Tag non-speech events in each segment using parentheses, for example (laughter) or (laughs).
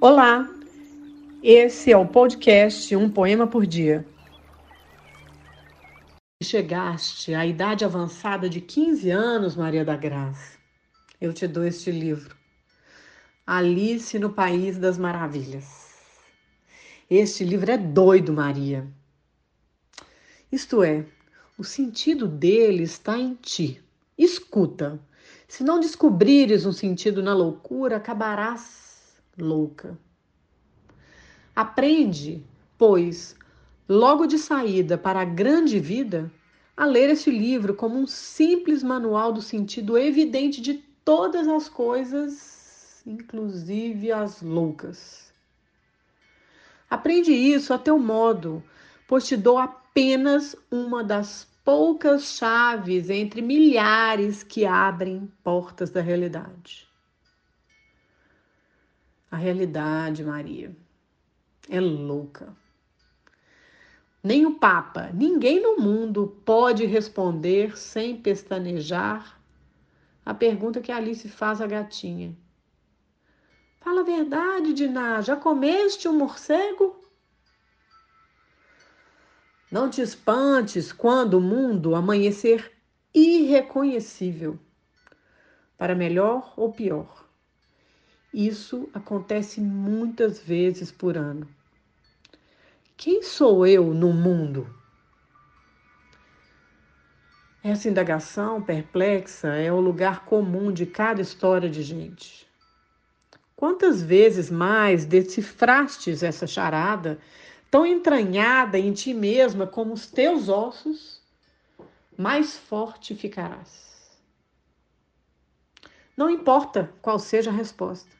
Olá, esse é o podcast Um Poema por Dia. Chegaste à idade avançada de 15 anos, Maria da Graça. Eu te dou este livro. Alice no País das Maravilhas. Este livro é doido, Maria. Isto é, o sentido dele está em ti. Escuta. Se não descobrires um sentido na loucura, acabarás louca. Aprende, pois, logo de saída para a grande vida, a ler este livro como um simples manual do sentido evidente de todas as coisas, inclusive as loucas. Aprende isso a teu modo, pois te dou apenas uma das poucas chaves entre milhares que abrem portas da realidade. A realidade, Maria, é louca. Nem o Papa, ninguém no mundo pode responder sem pestanejar a pergunta que Alice faz à gatinha. Fala a verdade, Diná, já comeste um morcego? Não te espantes quando o mundo amanhecer irreconhecível, para melhor ou pior. Isso acontece muitas vezes por ano. Quem sou eu no mundo? Essa indagação perplexa é o lugar comum de cada história de gente. Quantas vezes mais decifrastes essa charada tão entranhada em ti mesma como os teus ossos, mais forte ficarás. Não importa qual seja a resposta.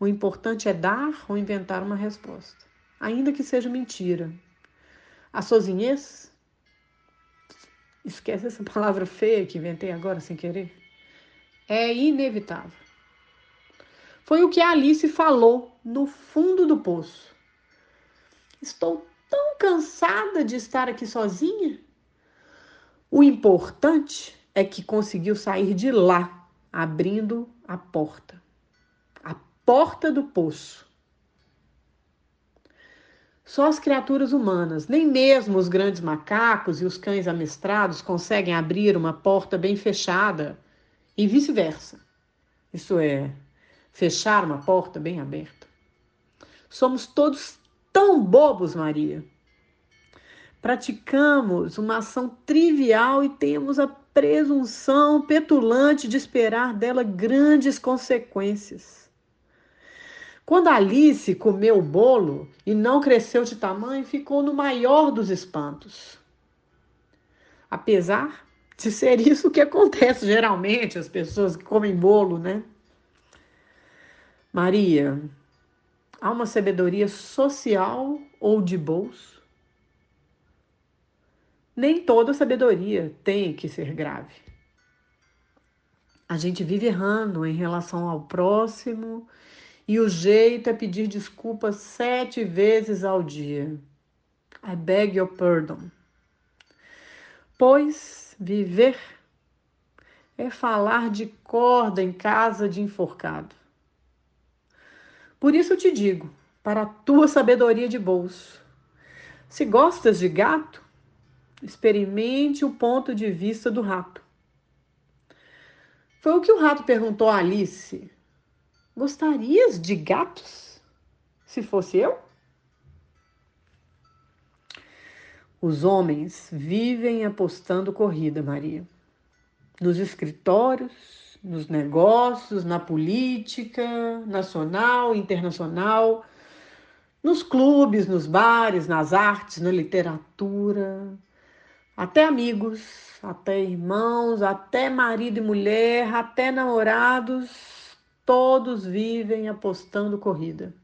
O importante é dar ou inventar uma resposta, ainda que seja mentira. A sozinhez, esquece essa palavra feia que inventei agora sem querer, é inevitável. Foi o que Alice falou no fundo do poço. Estou tão cansada de estar aqui sozinha. O importante é que conseguiu sair de lá, abrindo a porta porta do poço. Só as criaturas humanas, nem mesmo os grandes macacos e os cães amestrados conseguem abrir uma porta bem fechada e vice-versa. Isso é, fechar uma porta bem aberta. Somos todos tão bobos, Maria. Praticamos uma ação trivial e temos a presunção petulante de esperar dela grandes consequências. Quando Alice comeu o bolo e não cresceu de tamanho, ficou no maior dos espantos. Apesar de ser (laughs) isso que acontece geralmente, as pessoas que comem bolo, né? Maria, Há uma sabedoria social ou de bolso? Nem toda sabedoria tem que ser grave. A gente vive errando em relação ao próximo e o jeito é pedir desculpas sete vezes ao dia. I beg your pardon. Pois viver é falar de corda em casa de enforcado. Por isso te digo, para a tua sabedoria de bolso, se gostas de gato, experimente o ponto de vista do rato. Foi o que o rato perguntou a Alice. Gostarias de gatos? Se fosse eu? Os homens vivem apostando corrida, Maria. Nos escritórios, nos negócios, na política nacional, internacional, nos clubes, nos bares, nas artes, na literatura, até amigos, até irmãos, até marido e mulher, até namorados, todos vivem apostando corrida.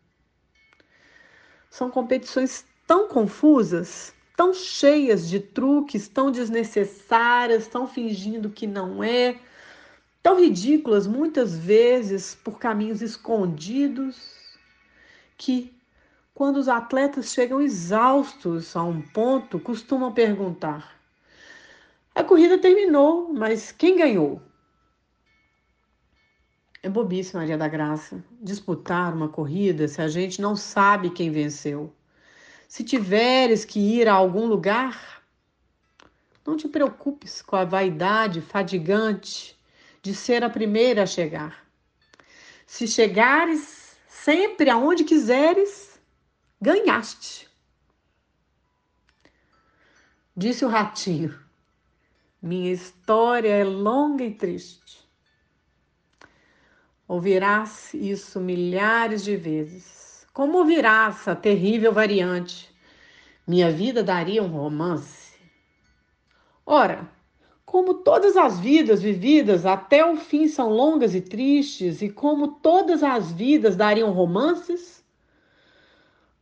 São competições tão confusas, tão cheias de truques, tão desnecessárias, tão fingindo que não é tão ridículas muitas vezes por caminhos escondidos, que, quando os atletas chegam exaustos a um ponto, costumam perguntar: a corrida terminou, mas quem ganhou? É bobice, Maria da Graça, disputar uma corrida se a gente não sabe quem venceu. Se tiveres que ir a algum lugar, não te preocupes com a vaidade fadigante de ser a primeira a chegar. Se chegares sempre aonde quiseres, ganhaste. Disse o ratinho: Minha história é longa e triste. Ouvirás isso milhares de vezes. Como ouvirás a terrível variante? Minha vida daria um romance. Ora, como todas as vidas vividas até o fim são longas e tristes, e como todas as vidas dariam romances,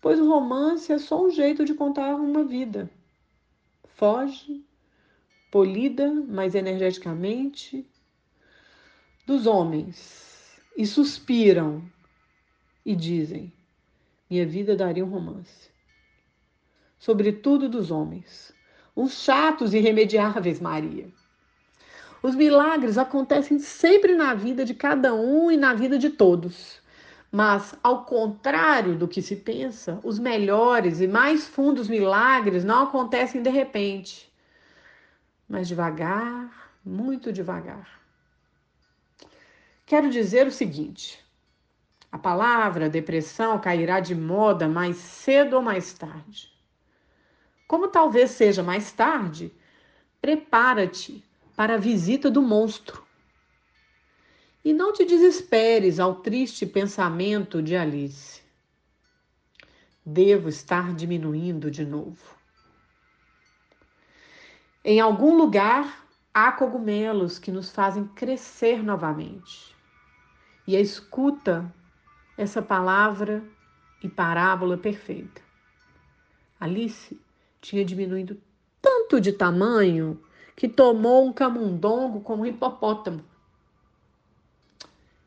pois o romance é só um jeito de contar uma vida. Foge, polida, mas energeticamente, dos homens e suspiram e dizem: Minha vida daria um romance. Sobretudo dos homens, uns chatos e irremediáveis, Maria. Os milagres acontecem sempre na vida de cada um e na vida de todos. Mas, ao contrário do que se pensa, os melhores e mais fundos milagres não acontecem de repente, mas devagar, muito devagar. Quero dizer o seguinte: a palavra depressão cairá de moda mais cedo ou mais tarde. Como talvez seja mais tarde, prepara-te para a visita do monstro. E não te desesperes ao triste pensamento de Alice. Devo estar diminuindo de novo. Em algum lugar há cogumelos que nos fazem crescer novamente e escuta essa palavra e parábola perfeita. Alice tinha diminuído tanto de tamanho que tomou um camundongo como um hipopótamo.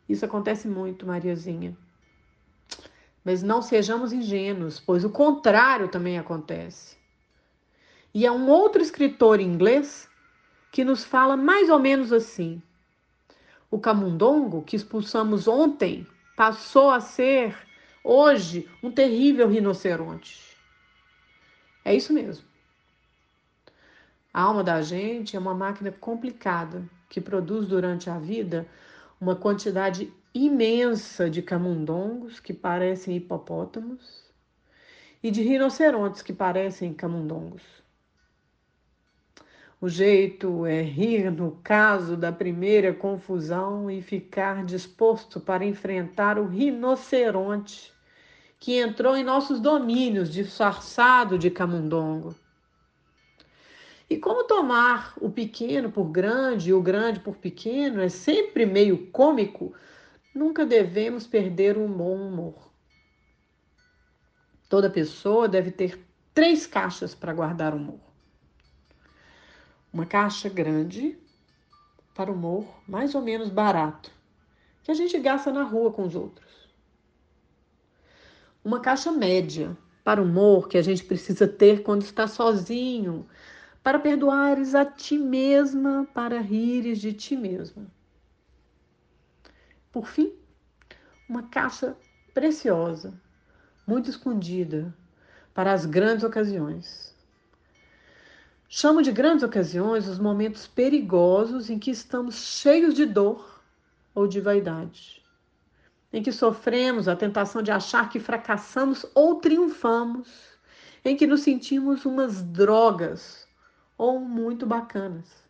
Isso acontece muito, Mariazinha. Mas não sejamos ingênuos, pois o contrário também acontece. E há um outro escritor inglês que nos fala mais ou menos assim: o camundongo que expulsamos ontem passou a ser hoje um terrível rinoceronte. É isso mesmo. A alma da gente é uma máquina complicada que produz durante a vida uma quantidade imensa de camundongos que parecem hipopótamos e de rinocerontes que parecem camundongos. O jeito é rir no caso da primeira confusão e ficar disposto para enfrentar o rinoceronte que entrou em nossos domínios disfarçado de camundongo. E como tomar o pequeno por grande e o grande por pequeno é sempre meio cômico, nunca devemos perder o bom humor. Toda pessoa deve ter três caixas para guardar humor uma caixa grande para humor mais ou menos barato, que a gente gasta na rua com os outros. Uma caixa média para humor que a gente precisa ter quando está sozinho, para perdoares a ti mesma, para rires de ti mesma. Por fim, uma caixa preciosa, muito escondida, para as grandes ocasiões Chamo de grandes ocasiões os momentos perigosos em que estamos cheios de dor ou de vaidade, em que sofremos a tentação de achar que fracassamos ou triunfamos, em que nos sentimos umas drogas ou muito bacanas.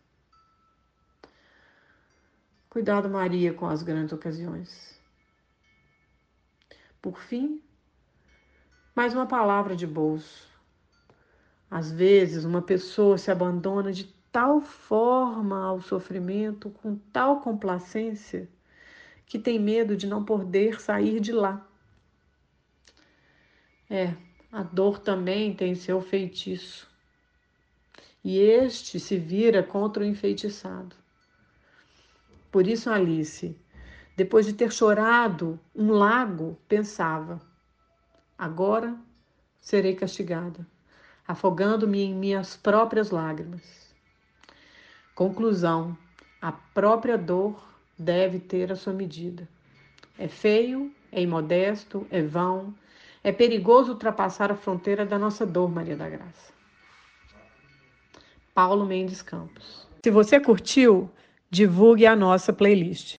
Cuidado, Maria, com as grandes ocasiões. Por fim, mais uma palavra de bolso às vezes, uma pessoa se abandona de tal forma ao sofrimento, com tal complacência, que tem medo de não poder sair de lá. É, a dor também tem seu feitiço. E este se vira contra o enfeitiçado. Por isso, Alice, depois de ter chorado um lago, pensava: agora serei castigada afogando-me em minhas próprias lágrimas. Conclusão: a própria dor deve ter a sua medida. É feio, é imodesto, é vão, é perigoso ultrapassar a fronteira da nossa dor, Maria da Graça. Paulo Mendes Campos. Se você curtiu, divulgue a nossa playlist.